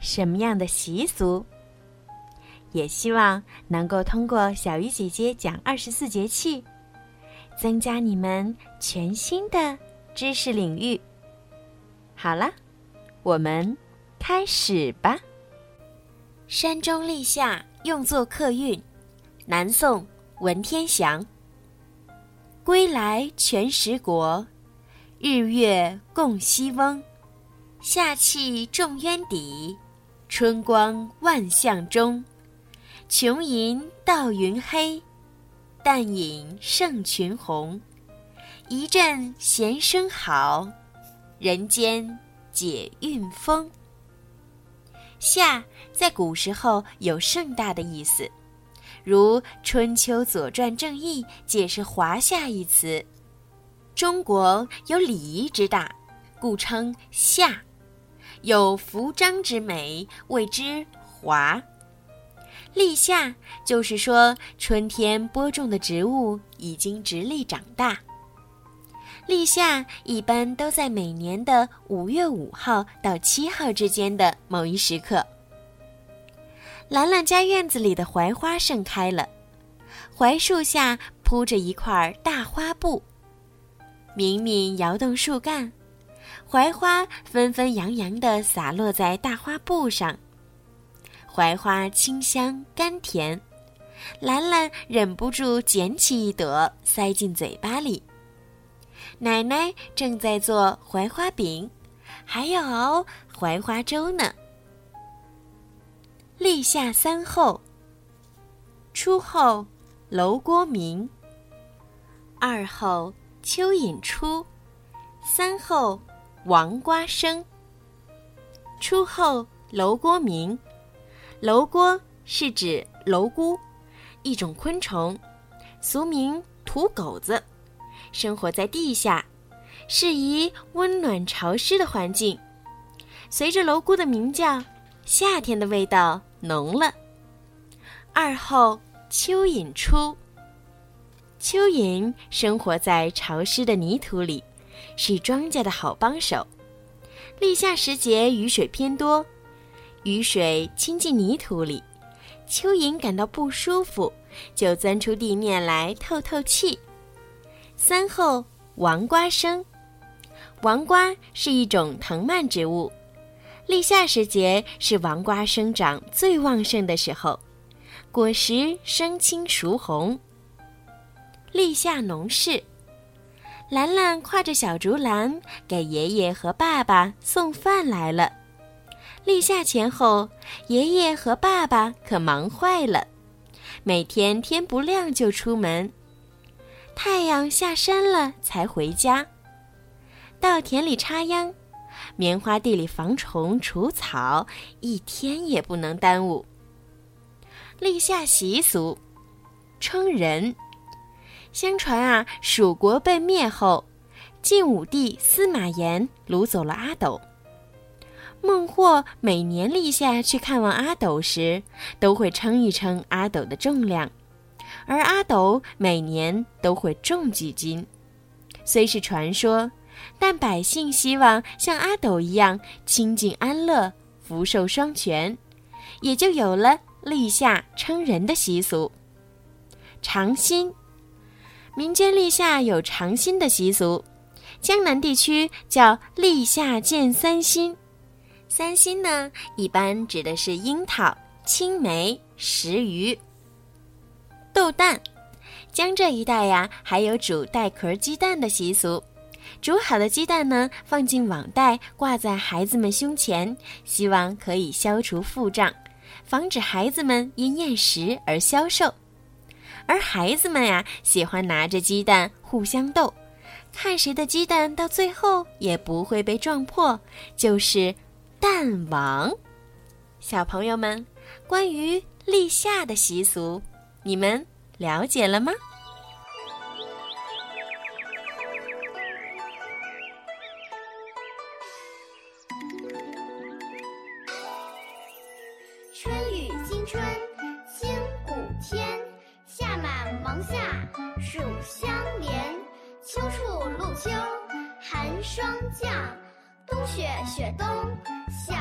什么样的习俗？也希望能够通过小鱼姐姐讲二十四节气，增加你们全新的知识领域。好了，我们开始吧。山中立夏，用作客运。南宋文天祥。归来全食国，日月共西翁。夏气重渊底。春光万象中，琼银到云黑，淡影胜群红。一阵弦声好，人间解韵风。夏在古时候有盛大的意思，如《春秋左传正义》解释“华夏”一词。中国有礼仪之大，故称夏。有服章之美，谓之华。立夏就是说春天播种的植物已经直立长大。立夏一般都在每年的五月五号到七号之间的某一时刻。兰兰家院子里的槐花盛开了，槐树下铺着一块大花布，明明摇动树干。槐花纷纷扬扬地洒落在大花布上，槐花清香甘甜，兰兰忍不住捡起一朵塞进嘴巴里。奶奶正在做槐花饼，还要熬槐花粥呢。立夏三候：初候楼锅鸣，二候蚯蚓出，三候。王瓜生。初后楼锅鸣，楼郭是指蝼蛄，一种昆虫，俗名土狗子，生活在地下，适宜温暖潮湿的环境。随着蝼蛄的鸣叫，夏天的味道浓了。二后蚯蚓出，蚯蚓生活在潮湿的泥土里。是庄稼的好帮手。立夏时节，雨水偏多，雨水侵进泥土里，蚯蚓感到不舒服，就钻出地面来透透气。三后王瓜生，王瓜是一种藤蔓植物，立夏时节是王瓜生长最旺盛的时候，果实生青熟红。立夏农事。兰兰挎着小竹篮，给爷爷和爸爸送饭来了。立夏前后，爷爷和爸爸可忙坏了，每天天不亮就出门，太阳下山了才回家。稻田里插秧，棉花地里防虫除草，一天也不能耽误。立夏习俗，称人。相传啊，蜀国被灭后，晋武帝司马炎掳走了阿斗。孟获每年立夏去看望阿斗时，都会称一称阿斗的重量，而阿斗每年都会重几斤。虽是传说，但百姓希望像阿斗一样清静安乐、福寿双全，也就有了立夏称人的习俗。尝新。民间立夏有尝新的习俗，江南地区叫立夏见三新。三新呢，一般指的是樱桃、青梅、石鱼、豆蛋。江浙一带呀，还有煮带壳鸡蛋的习俗。煮好的鸡蛋呢，放进网袋，挂在孩子们胸前，希望可以消除腹胀，防止孩子们因厌食而消瘦。而孩子们呀，喜欢拿着鸡蛋互相斗，看谁的鸡蛋到最后也不会被撞破，就是蛋王。小朋友们，关于立夏的习俗，你们了解了吗？暑相连。秋处露秋寒霜降，冬雪雪冬小。